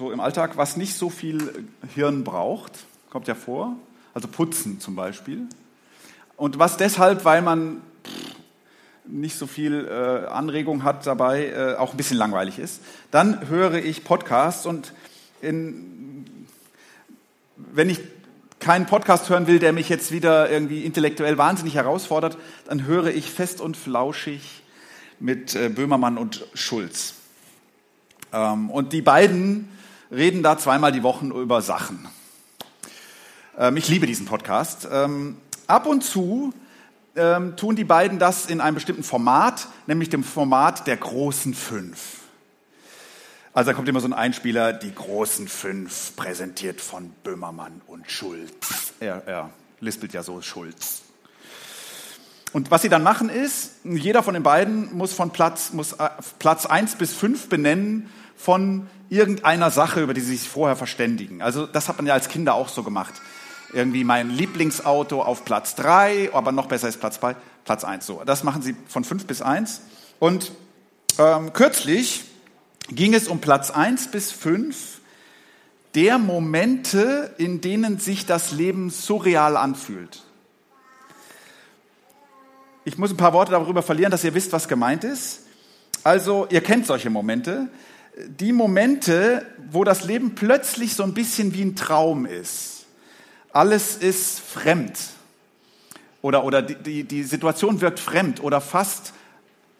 so im Alltag, was nicht so viel Hirn braucht, kommt ja vor, also putzen zum Beispiel. Und was deshalb, weil man nicht so viel äh, Anregung hat dabei, äh, auch ein bisschen langweilig ist. Dann höre ich Podcasts und in, wenn ich keinen Podcast hören will, der mich jetzt wieder irgendwie intellektuell wahnsinnig herausfordert, dann höre ich fest und flauschig mit äh, Böhmermann und Schulz. Ähm, und die beiden reden da zweimal die Woche über Sachen. Ähm, ich liebe diesen Podcast. Ähm, ab und zu ähm, tun die beiden das in einem bestimmten Format, nämlich dem Format der großen fünf. Also da kommt immer so ein Einspieler, die großen fünf, präsentiert von Böhmermann und Schulz. Er, er lispelt ja so Schulz. Und was sie dann machen ist, jeder von den beiden muss von Platz, muss äh, Platz eins bis fünf benennen von irgendeiner Sache, über die sie sich vorher verständigen. Also das hat man ja als Kinder auch so gemacht. Irgendwie mein Lieblingsauto auf Platz drei, aber noch besser ist Platz zwei, Platz eins. So, das machen sie von fünf bis eins. Und ähm, kürzlich ging es um Platz eins bis fünf der Momente, in denen sich das Leben surreal anfühlt. Ich muss ein paar Worte darüber verlieren, dass ihr wisst, was gemeint ist. Also, ihr kennt solche Momente. Die Momente, wo das Leben plötzlich so ein bisschen wie ein Traum ist. Alles ist fremd. Oder, oder die, die, die Situation wirkt fremd oder fast,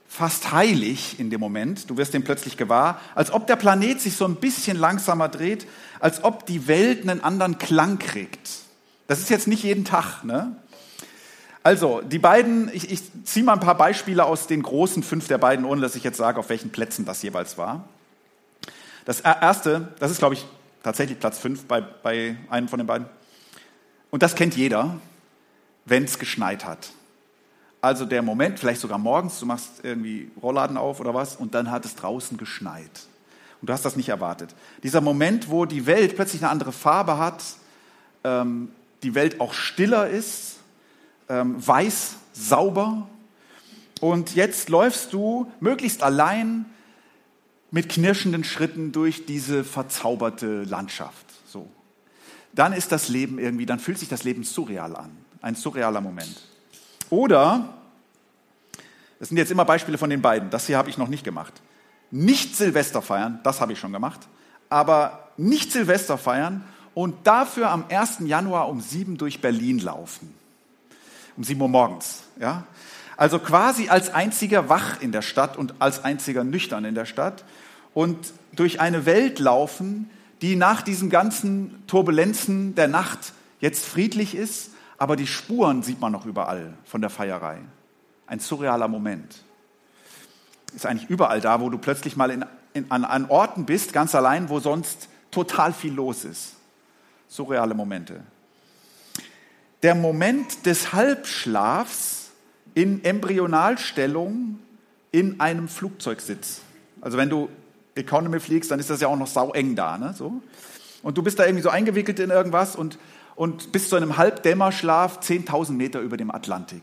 fast heilig in dem Moment. Du wirst dem plötzlich gewahr, als ob der Planet sich so ein bisschen langsamer dreht, als ob die Welt einen anderen Klang kriegt. Das ist jetzt nicht jeden Tag, ne? Also, die beiden, ich, ich ziehe mal ein paar Beispiele aus den großen fünf der beiden, ohne dass ich jetzt sage, auf welchen Plätzen das jeweils war. Das erste, das ist, glaube ich, tatsächlich Platz fünf bei, bei einem von den beiden. Und das kennt jeder, wenn es geschneit hat. Also der Moment, vielleicht sogar morgens, du machst irgendwie Rollladen auf oder was, und dann hat es draußen geschneit. Und du hast das nicht erwartet. Dieser Moment, wo die Welt plötzlich eine andere Farbe hat, ähm, die Welt auch stiller ist, ähm, weiß, sauber. Und jetzt läufst du möglichst allein mit knirschenden Schritten durch diese verzauberte Landschaft. So. Dann ist das Leben irgendwie, dann fühlt sich das Leben surreal an. Ein surrealer Moment. Oder, das sind jetzt immer Beispiele von den beiden, das hier habe ich noch nicht gemacht. Nicht Silvester feiern, das habe ich schon gemacht, aber nicht Silvester feiern und dafür am 1. Januar um sieben durch Berlin laufen um sieben Uhr morgens. Ja? Also quasi als einziger wach in der Stadt und als einziger nüchtern in der Stadt und durch eine Welt laufen, die nach diesen ganzen Turbulenzen der Nacht jetzt friedlich ist, aber die Spuren sieht man noch überall von der Feierei. Ein surrealer Moment. Ist eigentlich überall da, wo du plötzlich mal in, in, an, an Orten bist, ganz allein, wo sonst total viel los ist. Surreale Momente der Moment des Halbschlafs in Embryonalstellung in einem Flugzeugsitz. Also wenn du Economy fliegst, dann ist das ja auch noch sau eng da. Ne? So. Und du bist da irgendwie so eingewickelt in irgendwas und, und bist zu einem Halbdämmerschlaf 10.000 Meter über dem Atlantik.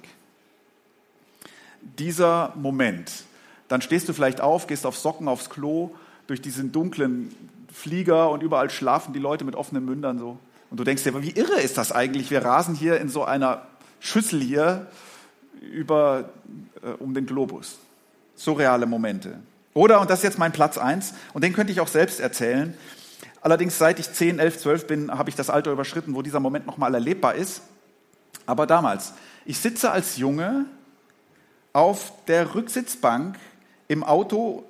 Dieser Moment, dann stehst du vielleicht auf, gehst auf Socken aufs Klo, durch diesen dunklen Flieger und überall schlafen die Leute mit offenen Mündern so. Und du denkst dir, wie irre ist das eigentlich? Wir rasen hier in so einer Schüssel hier über, äh, um den Globus. Surreale Momente. Oder, und das ist jetzt mein Platz eins, und den könnte ich auch selbst erzählen. Allerdings, seit ich 10, 11, 12 bin, habe ich das Alter überschritten, wo dieser Moment nochmal erlebbar ist. Aber damals, ich sitze als Junge auf der Rücksitzbank im Auto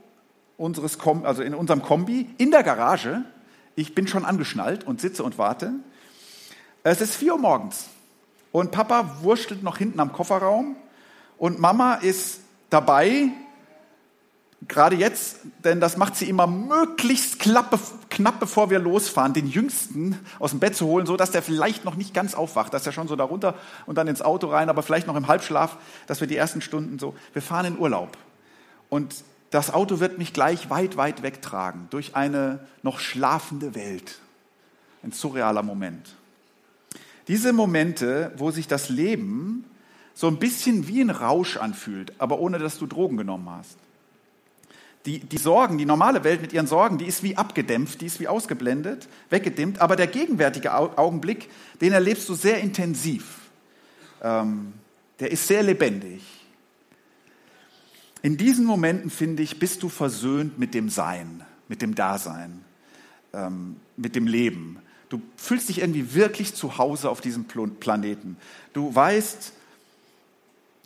unseres, Kom also in unserem Kombi in der Garage ich bin schon angeschnallt und sitze und warte. Es ist vier Uhr morgens und Papa wurschtelt noch hinten am Kofferraum und Mama ist dabei, gerade jetzt, denn das macht sie immer möglichst klappe, knapp bevor wir losfahren, den Jüngsten aus dem Bett zu holen, so dass der vielleicht noch nicht ganz aufwacht, dass er schon so da runter und dann ins Auto rein, aber vielleicht noch im Halbschlaf, dass wir die ersten Stunden so, wir fahren in Urlaub. Und das Auto wird mich gleich weit, weit wegtragen durch eine noch schlafende Welt. Ein surrealer Moment. Diese Momente, wo sich das Leben so ein bisschen wie ein Rausch anfühlt, aber ohne dass du Drogen genommen hast. Die, die Sorgen, die normale Welt mit ihren Sorgen, die ist wie abgedämpft, die ist wie ausgeblendet, weggedimmt, aber der gegenwärtige Augenblick, den erlebst du sehr intensiv. Ähm, der ist sehr lebendig. In diesen Momenten, finde ich, bist du versöhnt mit dem Sein, mit dem Dasein, ähm, mit dem Leben. Du fühlst dich irgendwie wirklich zu Hause auf diesem Planeten. Du weißt,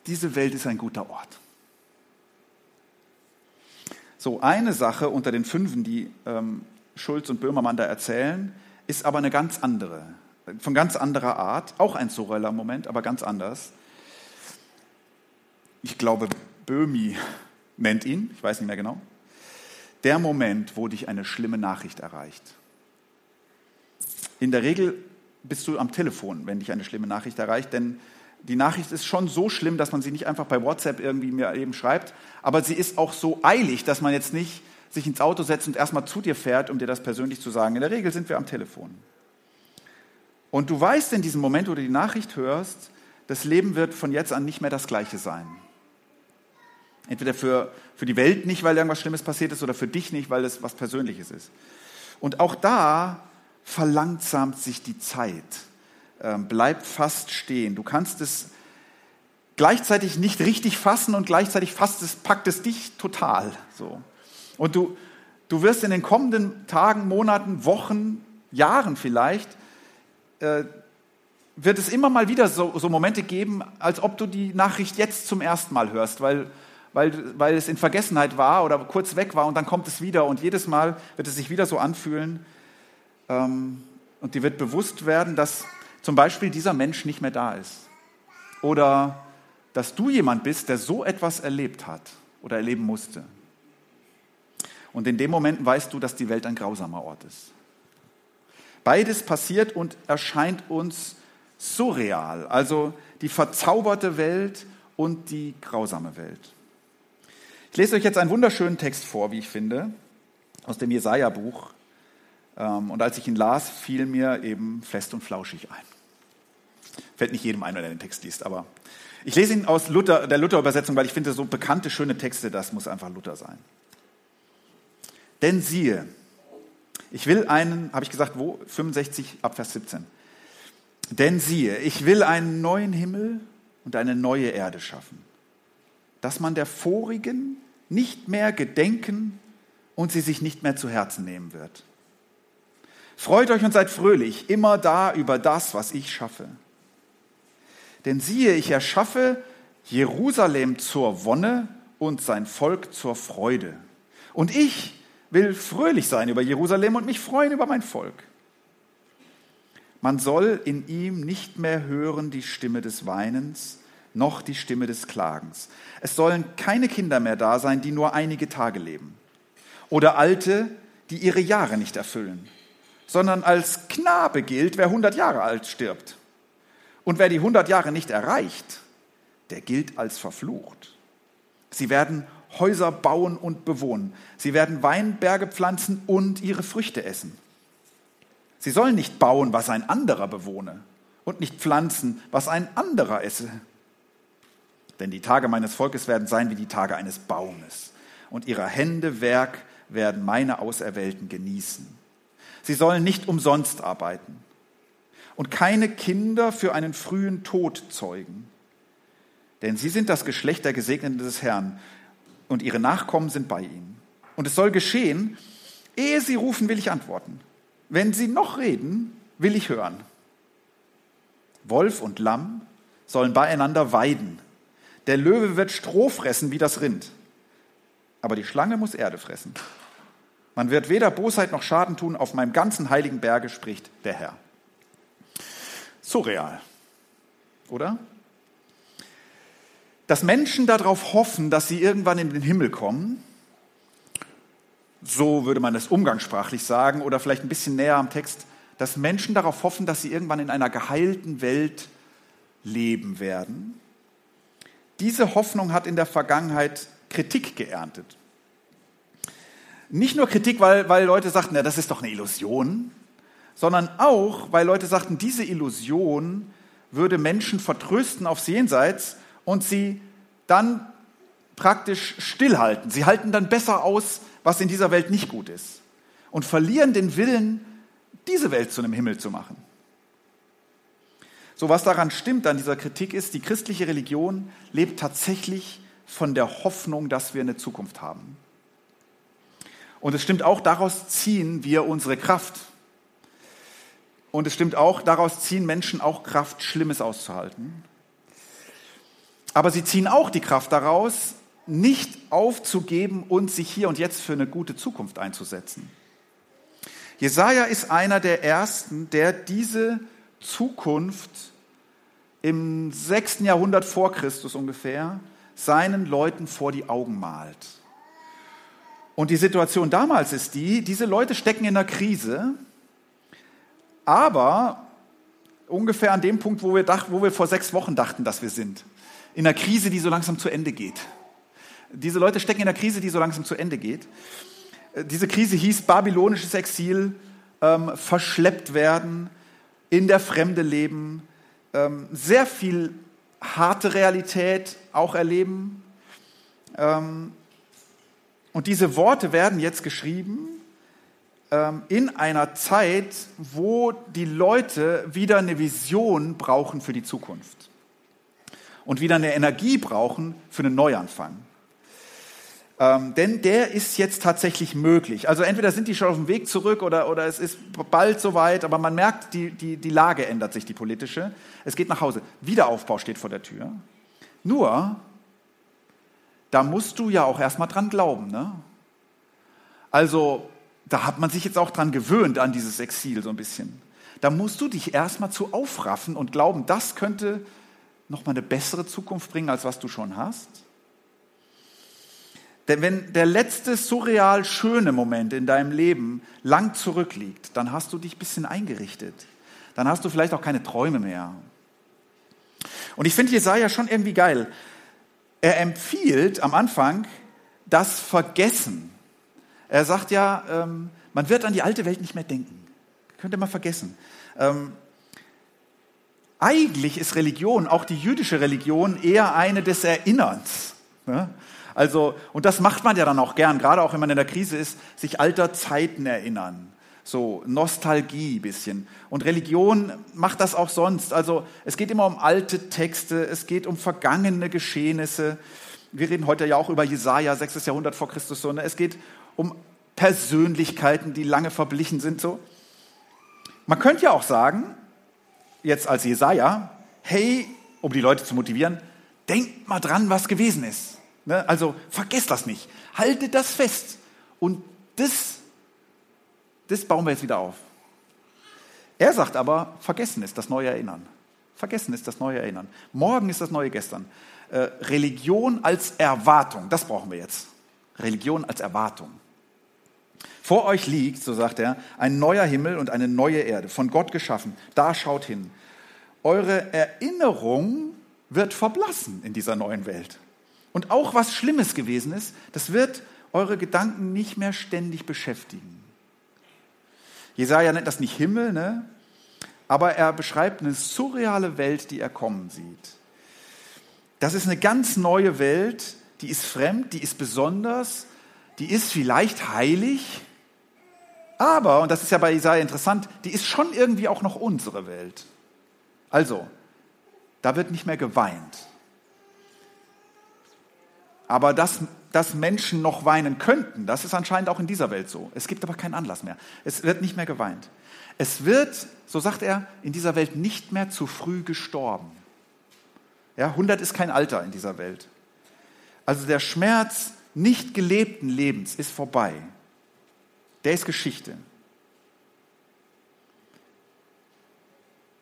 diese Welt ist ein guter Ort. So, eine Sache unter den Fünfen, die ähm, Schulz und Böhmermann da erzählen, ist aber eine ganz andere, von ganz anderer Art, auch ein surrealer Moment, aber ganz anders. Ich glaube, Böhmi nennt ihn, ich weiß nicht mehr genau. Der Moment, wo dich eine schlimme Nachricht erreicht. In der Regel bist du am Telefon, wenn dich eine schlimme Nachricht erreicht, denn die Nachricht ist schon so schlimm, dass man sie nicht einfach bei WhatsApp irgendwie mir eben schreibt, aber sie ist auch so eilig, dass man jetzt nicht sich ins Auto setzt und erstmal zu dir fährt, um dir das persönlich zu sagen. In der Regel sind wir am Telefon. Und du weißt in diesem Moment, wo du die Nachricht hörst, das Leben wird von jetzt an nicht mehr das gleiche sein. Entweder für, für die Welt nicht, weil irgendwas Schlimmes passiert ist, oder für dich nicht, weil es was Persönliches ist. Und auch da verlangsamt sich die Zeit ähm, bleib fast stehen. Du kannst es gleichzeitig nicht richtig fassen und gleichzeitig fasst es, packt es dich total. So. Und du, du wirst in den kommenden Tagen, Monaten, Wochen, Jahren vielleicht, äh, wird es immer mal wieder so, so, Momente geben, als ob du die Nachricht jetzt zum ersten Mal hörst, weil, weil, weil es in Vergessenheit war oder kurz weg war und dann kommt es wieder und jedes Mal wird es sich wieder so anfühlen ähm, und dir wird bewusst werden, dass zum Beispiel dieser Mensch nicht mehr da ist. Oder dass du jemand bist, der so etwas erlebt hat oder erleben musste. Und in dem Moment weißt du, dass die Welt ein grausamer Ort ist. Beides passiert und erscheint uns surreal, also die verzauberte Welt und die grausame Welt. Ich lese euch jetzt einen wunderschönen Text vor, wie ich finde, aus dem Jesaja-Buch. Ähm, und als ich ihn las, fiel mir eben fest und flauschig ein. Fällt nicht jedem ein, wenn er den Text liest, aber ich lese ihn aus Luther, der Luther-Übersetzung, weil ich finde, so bekannte, schöne Texte, das muss einfach Luther sein. Denn siehe, ich will einen, habe ich gesagt, wo? 65 ab Vers 17. Denn siehe, ich will einen neuen Himmel und eine neue Erde schaffen, dass man der vorigen nicht mehr gedenken und sie sich nicht mehr zu Herzen nehmen wird. Freut euch und seid fröhlich, immer da über das, was ich schaffe. Denn siehe, ich erschaffe Jerusalem zur Wonne und sein Volk zur Freude. Und ich will fröhlich sein über Jerusalem und mich freuen über mein Volk. Man soll in ihm nicht mehr hören die Stimme des Weinens, noch die Stimme des Klagens. Es sollen keine Kinder mehr da sein, die nur einige Tage leben. Oder Alte, die ihre Jahre nicht erfüllen, sondern als Knabe gilt, wer hundert Jahre alt stirbt. Und wer die 100 Jahre nicht erreicht, der gilt als verflucht. Sie werden Häuser bauen und bewohnen. Sie werden Weinberge pflanzen und ihre Früchte essen. Sie sollen nicht bauen, was ein anderer bewohne, und nicht pflanzen, was ein anderer esse. Denn die Tage meines Volkes werden sein wie die Tage eines Baumes, und ihrer Hände Werk werden meine Auserwählten genießen. Sie sollen nicht umsonst arbeiten und keine Kinder für einen frühen Tod zeugen. Denn sie sind das Geschlecht der Gesegneten des Herrn und ihre Nachkommen sind bei ihnen. Und es soll geschehen, ehe sie rufen, will ich antworten. Wenn sie noch reden, will ich hören. Wolf und Lamm sollen beieinander weiden. Der Löwe wird Stroh fressen wie das Rind. Aber die Schlange muss Erde fressen. Man wird weder Bosheit noch Schaden tun auf meinem ganzen heiligen Berge, spricht der Herr surreal, oder? Dass Menschen darauf hoffen, dass sie irgendwann in den Himmel kommen so würde man es umgangssprachlich sagen oder vielleicht ein bisschen näher am Text, dass Menschen darauf hoffen, dass sie irgendwann in einer geheilten Welt leben werden. Diese Hoffnung hat in der Vergangenheit Kritik geerntet. Nicht nur Kritik, weil, weil Leute sagten, ja, das ist doch eine Illusion, sondern auch, weil Leute sagten, diese Illusion würde Menschen vertrösten aufs Jenseits und sie dann praktisch stillhalten. Sie halten dann besser aus, was in dieser Welt nicht gut ist und verlieren den Willen, diese Welt zu einem Himmel zu machen. So was daran stimmt an dieser Kritik ist, die christliche Religion lebt tatsächlich von der Hoffnung, dass wir eine Zukunft haben. Und es stimmt auch, daraus ziehen wir unsere Kraft. Und es stimmt auch, daraus ziehen Menschen auch Kraft, Schlimmes auszuhalten. Aber sie ziehen auch die Kraft daraus, nicht aufzugeben und sich hier und jetzt für eine gute Zukunft einzusetzen. Jesaja ist einer der ersten, der diese Zukunft im sechsten Jahrhundert vor Christus ungefähr seinen Leuten vor die Augen malt. Und die Situation damals ist die, diese Leute stecken in einer Krise, aber ungefähr an dem Punkt, wo wir, dacht, wo wir vor sechs Wochen dachten, dass wir sind. In einer Krise, die so langsam zu Ende geht. Diese Leute stecken in einer Krise, die so langsam zu Ende geht. Diese Krise hieß babylonisches Exil, ähm, verschleppt werden, in der Fremde leben, ähm, sehr viel harte Realität auch erleben. Ähm, und diese Worte werden jetzt geschrieben ähm, in einer Zeit, wo die Leute wieder eine Vision brauchen für die Zukunft und wieder eine Energie brauchen für einen Neuanfang. Ähm, denn der ist jetzt tatsächlich möglich. Also entweder sind die schon auf dem Weg zurück oder, oder es ist bald soweit, aber man merkt, die, die, die Lage ändert sich, die politische. Es geht nach Hause. Wiederaufbau steht vor der Tür. Nur, da musst du ja auch erstmal dran glauben. Ne? Also, da hat man sich jetzt auch dran gewöhnt an dieses Exil so ein bisschen. Da musst du dich erstmal zu aufraffen und glauben, das könnte nochmal eine bessere Zukunft bringen, als was du schon hast. Denn wenn der letzte surreal schöne Moment in deinem Leben lang zurückliegt, dann hast du dich ein bisschen eingerichtet. Dann hast du vielleicht auch keine Träume mehr. Und ich finde Jesaja schon irgendwie geil. Er empfiehlt am Anfang das Vergessen. Er sagt ja, ähm, man wird an die alte Welt nicht mehr denken. Könnt ihr mal vergessen. Ähm, eigentlich ist Religion, auch die jüdische Religion, eher eine des Erinnerns. Ne? Also, und das macht man ja dann auch gern, gerade auch wenn man in der Krise ist, sich alter Zeiten erinnern. So Nostalgie bisschen. Und Religion macht das auch sonst. Also es geht immer um alte Texte, es geht um vergangene Geschehnisse. Wir reden heute ja auch über Jesaja, 6. Jahrhundert vor Christus. So, ne? Es geht um Persönlichkeiten, die lange verblichen sind. So. Man könnte ja auch sagen, jetzt als Jesaja, hey, um die Leute zu motivieren, denkt mal dran, was gewesen ist. Ne? Also vergesst das nicht. Haltet das fest. Und das, das bauen wir jetzt wieder auf. Er sagt aber, vergessen ist das neue Erinnern. Vergessen ist das neue Erinnern. Morgen ist das neue gestern. Äh, Religion als Erwartung, das brauchen wir jetzt. Religion als Erwartung. Vor euch liegt, so sagt er, ein neuer Himmel und eine neue Erde, von Gott geschaffen. Da schaut hin. Eure Erinnerung wird verblassen in dieser neuen Welt. Und auch was Schlimmes gewesen ist, das wird eure Gedanken nicht mehr ständig beschäftigen. Jesaja nennt das nicht Himmel, ne? aber er beschreibt eine surreale Welt, die er kommen sieht. Das ist eine ganz neue Welt, die ist fremd, die ist besonders, die ist vielleicht heilig, aber, und das ist ja bei Jesaja interessant, die ist schon irgendwie auch noch unsere Welt. Also, da wird nicht mehr geweint. Aber dass, dass Menschen noch weinen könnten, das ist anscheinend auch in dieser Welt so. Es gibt aber keinen Anlass mehr. Es wird nicht mehr geweint. Es wird, so sagt er, in dieser Welt nicht mehr zu früh gestorben. Ja, 100 ist kein Alter in dieser Welt. Also der Schmerz nicht gelebten Lebens ist vorbei. Der ist Geschichte.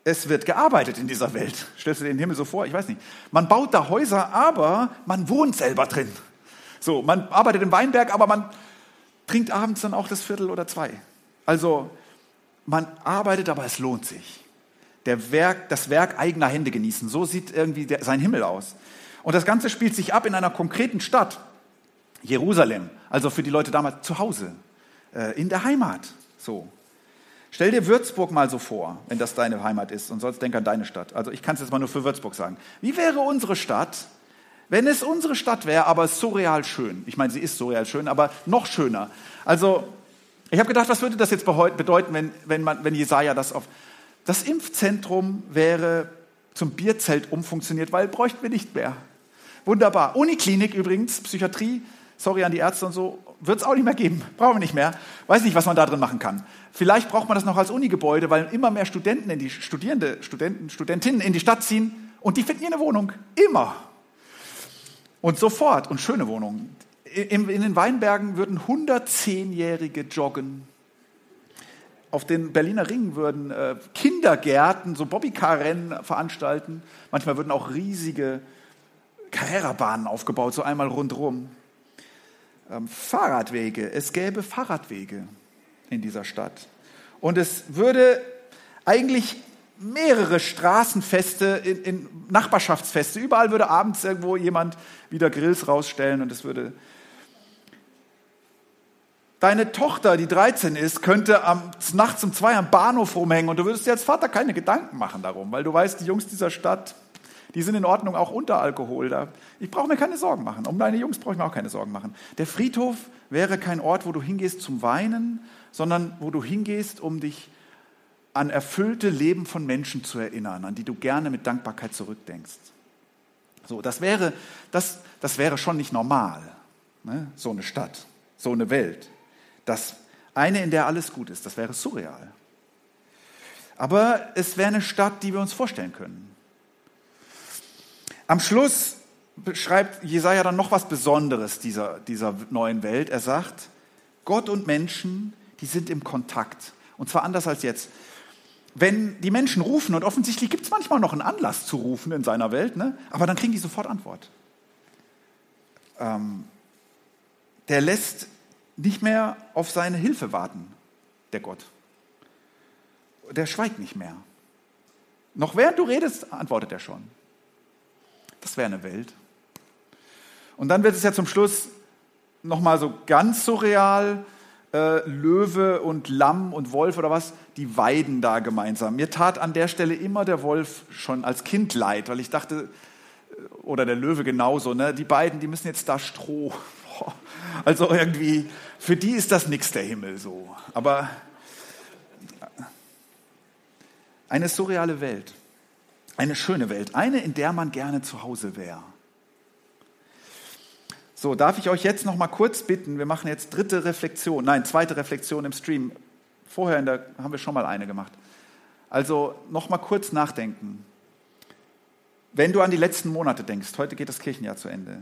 es wird gearbeitet in dieser Welt. Stellst du dir den Himmel so vor? Ich weiß nicht. Man baut da Häuser, aber man wohnt selber drin. So, man arbeitet im Weinberg, aber man, trinkt abends dann auch das Viertel oder zwei. Also man arbeitet, aber es lohnt sich. Der Werk, das Werk eigener Hände genießen. So sieht irgendwie der, sein Himmel aus. Und das Ganze spielt sich ab in einer konkreten Stadt. Jerusalem. Also für die Leute damals zu Hause. Äh, in der Heimat. So. Stell dir Würzburg mal so vor, wenn das deine Heimat ist und sonst denk an deine Stadt. Also ich kann es jetzt mal nur für Würzburg sagen. Wie wäre unsere Stadt, wenn es unsere Stadt wäre, aber surreal schön? Ich meine, sie ist surreal schön, aber noch schöner. Also ich habe gedacht, was würde das jetzt bedeuten, wenn, wenn, man, wenn Jesaja das auf. Das Impfzentrum wäre zum Bierzelt umfunktioniert, weil bräuchten wir nicht mehr. Wunderbar. Uniklinik übrigens, Psychiatrie, sorry an die Ärzte und so, wird es auch nicht mehr geben. Brauchen wir nicht mehr. Weiß nicht, was man da drin machen kann. Vielleicht braucht man das noch als Unigebäude, weil immer mehr Studenten in die Studierende, Studenten, Studentinnen in die Stadt ziehen und die finden hier eine Wohnung. Immer. Und sofort. Und schöne Wohnungen in, den Weinbergen würden 110-Jährige joggen. Auf den Berliner Ringen würden äh, Kindergärten, so Bobbycar-Rennen veranstalten. Manchmal würden auch riesige Carrera-Bahnen aufgebaut, so einmal rundherum. Ähm, Fahrradwege, es gäbe Fahrradwege in dieser Stadt. Und es würde eigentlich mehrere Straßenfeste, in, in Nachbarschaftsfeste, überall würde abends irgendwo jemand wieder Grills rausstellen und es würde Deine Tochter, die 13 ist, könnte am, nachts um zwei am Bahnhof rumhängen und du würdest dir als Vater keine Gedanken machen darum, weil du weißt, die Jungs dieser Stadt, die sind in Ordnung, auch unter Alkohol. Da. Ich brauche mir keine Sorgen machen. Um deine Jungs brauche ich mir auch keine Sorgen machen. Der Friedhof wäre kein Ort, wo du hingehst zum Weinen, sondern wo du hingehst, um dich an erfüllte Leben von Menschen zu erinnern, an die du gerne mit Dankbarkeit zurückdenkst. So, das wäre, das, das wäre schon nicht normal, ne? so eine Stadt, so eine Welt. Das eine, in der alles gut ist, das wäre surreal. Aber es wäre eine Stadt, die wir uns vorstellen können. Am Schluss beschreibt Jesaja dann noch was Besonderes dieser, dieser neuen Welt. Er sagt, Gott und Menschen, die sind im Kontakt. Und zwar anders als jetzt. Wenn die Menschen rufen, und offensichtlich gibt es manchmal noch einen Anlass zu rufen in seiner Welt, ne? aber dann kriegen die sofort Antwort. Ähm, der lässt nicht mehr auf seine Hilfe warten, der Gott. Der schweigt nicht mehr. Noch während du redest, antwortet er schon. Das wäre eine Welt. Und dann wird es ja zum Schluss nochmal so ganz surreal. Äh, Löwe und Lamm und Wolf oder was, die weiden da gemeinsam. Mir tat an der Stelle immer der Wolf schon als Kind leid, weil ich dachte, äh, oder der Löwe genauso, ne? die beiden, die müssen jetzt da Stroh also irgendwie, für die ist das nichts der Himmel so. Aber eine surreale Welt, eine schöne Welt, eine, in der man gerne zu Hause wäre. So, darf ich euch jetzt noch mal kurz bitten, wir machen jetzt dritte Reflexion, nein, zweite Reflexion im Stream. Vorher der, haben wir schon mal eine gemacht. Also noch mal kurz nachdenken. Wenn du an die letzten Monate denkst, heute geht das Kirchenjahr zu Ende.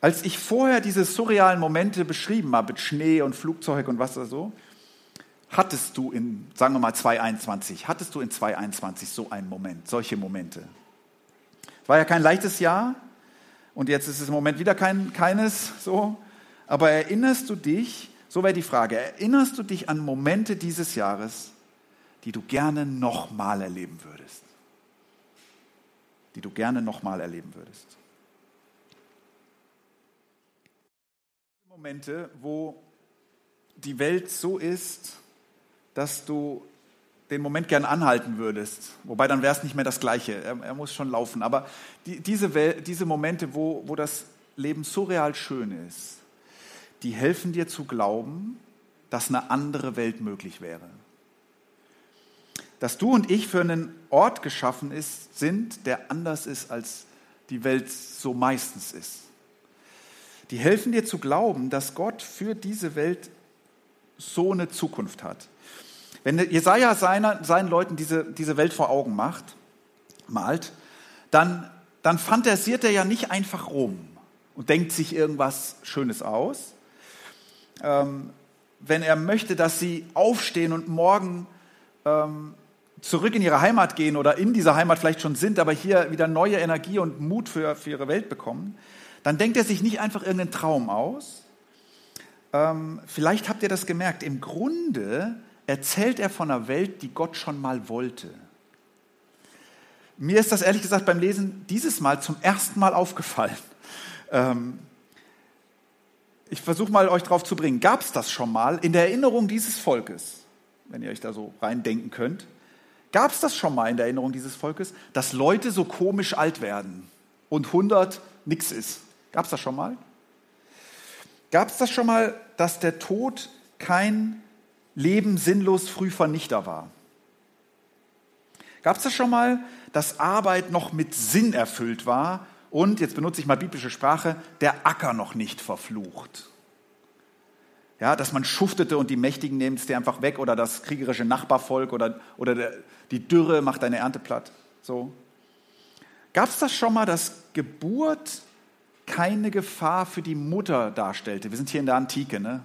Als ich vorher diese surrealen Momente beschrieben habe, mit Schnee und Flugzeug und was da so, hattest du in, sagen wir mal 2021, hattest du in 2021 so einen Moment, solche Momente? War ja kein leichtes Jahr und jetzt ist es im Moment wieder kein, keines so. Aber erinnerst du dich, so wäre die Frage, erinnerst du dich an Momente dieses Jahres, die du gerne nochmal erleben würdest? Die du gerne nochmal erleben würdest? Momente, wo die Welt so ist, dass du den Moment gern anhalten würdest. Wobei dann wäre es nicht mehr das Gleiche. Er, er muss schon laufen. Aber die, diese, diese Momente, wo, wo das Leben so real schön ist, die helfen dir zu glauben, dass eine andere Welt möglich wäre. Dass du und ich für einen Ort geschaffen ist, sind, der anders ist, als die Welt so meistens ist die helfen dir zu glauben, dass Gott für diese Welt so eine Zukunft hat. Wenn Jesaja seiner, seinen Leuten diese, diese Welt vor Augen macht, malt, dann, dann fantasiert er ja nicht einfach rum und denkt sich irgendwas Schönes aus. Ähm, wenn er möchte, dass sie aufstehen und morgen ähm, zurück in ihre Heimat gehen oder in dieser Heimat vielleicht schon sind, aber hier wieder neue Energie und Mut für, für ihre Welt bekommen, dann denkt er sich nicht einfach irgendeinen Traum aus, ähm, vielleicht habt ihr das gemerkt, im Grunde erzählt er von einer Welt, die Gott schon mal wollte. Mir ist das ehrlich gesagt beim Lesen dieses Mal zum ersten Mal aufgefallen. Ähm, ich versuche mal euch darauf zu bringen, gab es das schon mal in der Erinnerung dieses Volkes, wenn ihr euch da so reindenken könnt, gab es das schon mal in der Erinnerung dieses Volkes, dass Leute so komisch alt werden und 100 nichts ist? Gab es das schon mal? Gab es das schon mal, dass der Tod kein Leben sinnlos früh Vernichter war? Gab es das schon mal, dass Arbeit noch mit Sinn erfüllt war und, jetzt benutze ich mal biblische Sprache, der Acker noch nicht verflucht? Ja, dass man schuftete und die Mächtigen nehmen es dir einfach weg oder das kriegerische Nachbarvolk oder, oder der, die Dürre macht deine Ernte platt. So. Gab es das schon mal, dass Geburt keine Gefahr für die Mutter darstellte. Wir sind hier in der Antike, ne?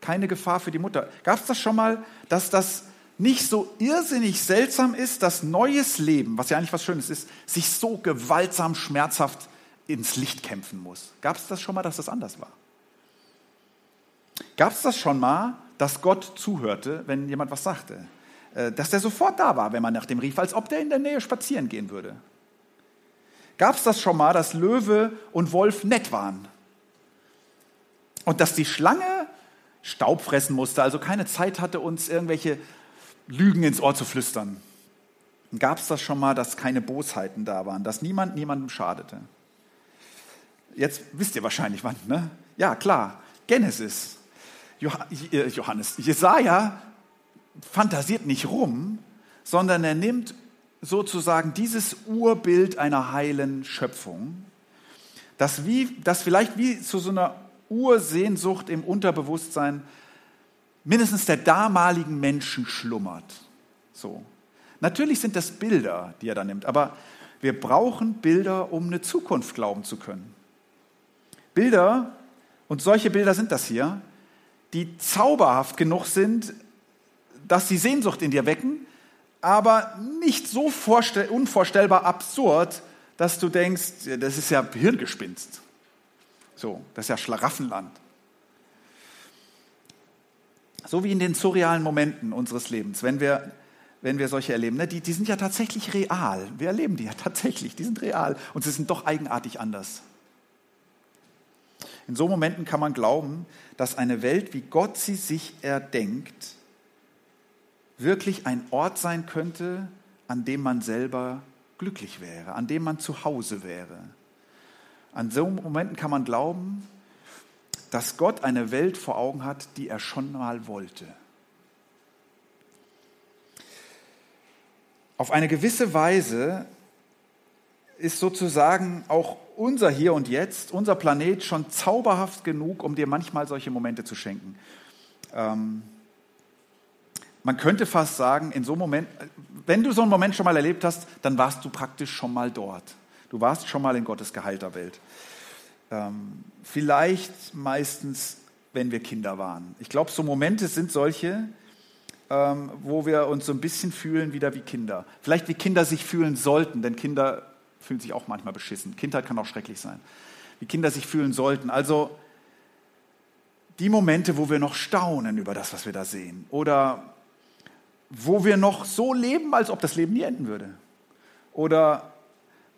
Keine Gefahr für die Mutter. Gab es das schon mal, dass das nicht so irrsinnig seltsam ist, dass neues Leben, was ja eigentlich was Schönes ist, sich so gewaltsam, schmerzhaft ins Licht kämpfen muss? Gab es das schon mal, dass das anders war? Gab es das schon mal, dass Gott zuhörte, wenn jemand was sagte? Äh, dass der sofort da war, wenn man nach dem rief, als ob der in der Nähe spazieren gehen würde? Gab es das schon mal, dass Löwe und Wolf nett waren? Und dass die Schlange Staub fressen musste, also keine Zeit hatte, uns irgendwelche Lügen ins Ohr zu flüstern? Gab es das schon mal, dass keine Bosheiten da waren, dass niemand niemandem schadete? Jetzt wisst ihr wahrscheinlich wann, ne? Ja, klar. Genesis. Äh, Johannes, Jesaja fantasiert nicht rum, sondern er nimmt sozusagen dieses Urbild einer heilen Schöpfung, das, wie, das vielleicht wie zu so einer Ursehnsucht im Unterbewusstsein mindestens der damaligen Menschen schlummert. So. Natürlich sind das Bilder, die er da nimmt, aber wir brauchen Bilder, um eine Zukunft glauben zu können. Bilder, und solche Bilder sind das hier, die zauberhaft genug sind, dass sie Sehnsucht in dir wecken, aber nicht so unvorstellbar absurd, dass du denkst, das ist ja Hirngespinst. So, das ist ja Schlaraffenland. So wie in den surrealen Momenten unseres Lebens, wenn wir, wenn wir solche erleben, ne, die, die sind ja tatsächlich real. Wir erleben die ja tatsächlich, die sind real und sie sind doch eigenartig anders. In so Momenten kann man glauben, dass eine Welt, wie Gott sie sich erdenkt, wirklich ein Ort sein könnte, an dem man selber glücklich wäre, an dem man zu Hause wäre. An so Momenten kann man glauben, dass Gott eine Welt vor Augen hat, die er schon mal wollte. Auf eine gewisse Weise ist sozusagen auch unser Hier und Jetzt, unser Planet schon zauberhaft genug, um dir manchmal solche Momente zu schenken. Ähm, man könnte fast sagen, in so einem Moment, wenn du so einen Moment schon mal erlebt hast, dann warst du praktisch schon mal dort. Du warst schon mal in Gottes geheilter Welt. Ähm, vielleicht meistens, wenn wir Kinder waren. Ich glaube, so Momente sind solche, ähm, wo wir uns so ein bisschen fühlen wieder wie Kinder. Vielleicht wie Kinder sich fühlen sollten, denn Kinder fühlen sich auch manchmal beschissen. Kindheit kann auch schrecklich sein. Wie Kinder sich fühlen sollten. Also die Momente, wo wir noch staunen über das, was wir da sehen. Oder wo wir noch so leben, als ob das Leben nie enden würde. Oder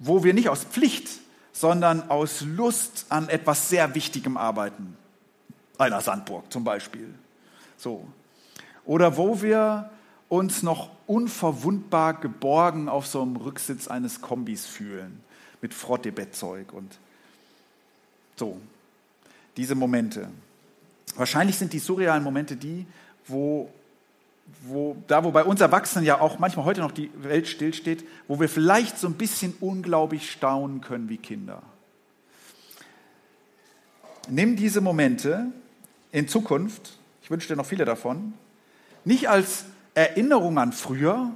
wo wir nicht aus Pflicht, sondern aus Lust an etwas sehr Wichtigem arbeiten. Einer Sandburg zum Beispiel. So. Oder wo wir uns noch unverwundbar geborgen auf so einem Rücksitz eines Kombis fühlen, mit Frottebettzeug und so. Diese Momente. Wahrscheinlich sind die surrealen Momente die, wo wo, da wo bei uns Erwachsenen ja auch manchmal heute noch die Welt stillsteht, wo wir vielleicht so ein bisschen unglaublich staunen können wie Kinder. Nimm diese Momente in Zukunft, ich wünsche dir noch viele davon, nicht als Erinnerung an früher,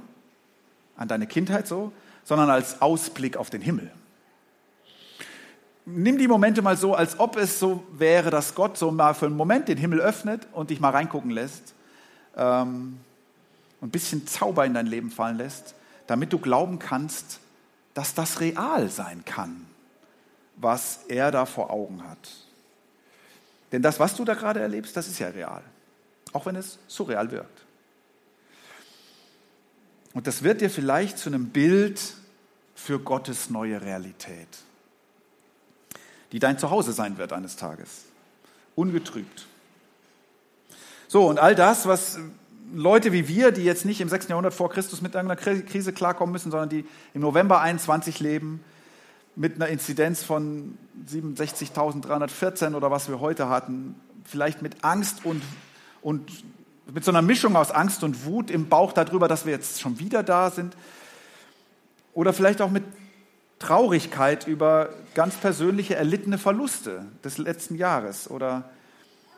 an deine Kindheit so, sondern als Ausblick auf den Himmel. Nimm die Momente mal so, als ob es so wäre, dass Gott so mal für einen Moment den Himmel öffnet und dich mal reingucken lässt ähm, ein bisschen Zauber in dein Leben fallen lässt, damit du glauben kannst, dass das real sein kann, was er da vor Augen hat. Denn das, was du da gerade erlebst, das ist ja real. Auch wenn es surreal wirkt. Und das wird dir vielleicht zu einem Bild für Gottes neue Realität, die dein Zuhause sein wird eines Tages. Ungetrübt. So, und all das, was Leute wie wir, die jetzt nicht im 6. Jahrhundert vor Christus mit irgendeiner Krise klarkommen müssen, sondern die im November 21 leben, mit einer Inzidenz von 67.314 oder was wir heute hatten, vielleicht mit Angst und, und mit so einer Mischung aus Angst und Wut im Bauch darüber, dass wir jetzt schon wieder da sind. Oder vielleicht auch mit Traurigkeit über ganz persönliche erlittene Verluste des letzten Jahres. Oder,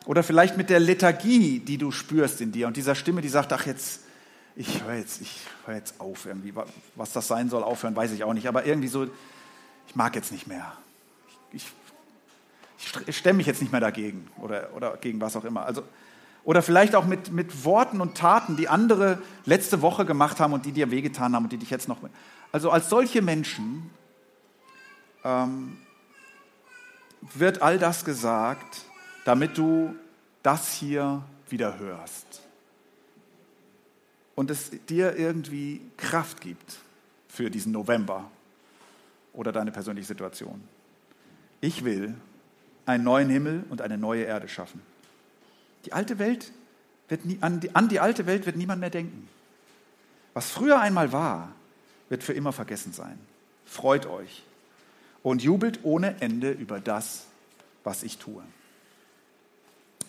oder vielleicht mit der Lethargie, die du spürst in dir und dieser Stimme, die sagt, ach jetzt, ich höre jetzt, ich höre jetzt auf irgendwie. Was das sein soll, aufhören, weiß ich auch nicht. Aber irgendwie so, ich mag jetzt nicht mehr. Ich, ich, ich stemme mich jetzt nicht mehr dagegen oder, oder gegen was auch immer. Also, oder vielleicht auch mit, mit Worten und Taten, die andere letzte Woche gemacht haben und die dir wehgetan haben und die dich jetzt noch. Also als solche Menschen ähm, wird all das gesagt, damit du das hier wieder hörst. Und es dir irgendwie Kraft gibt für diesen November oder deine persönliche Situation. Ich will einen neuen Himmel und eine neue Erde schaffen. Die alte Welt wird nie, an, die, an die alte Welt wird niemand mehr denken. Was früher einmal war, wird für immer vergessen sein. Freut euch und jubelt ohne Ende über das, was ich tue.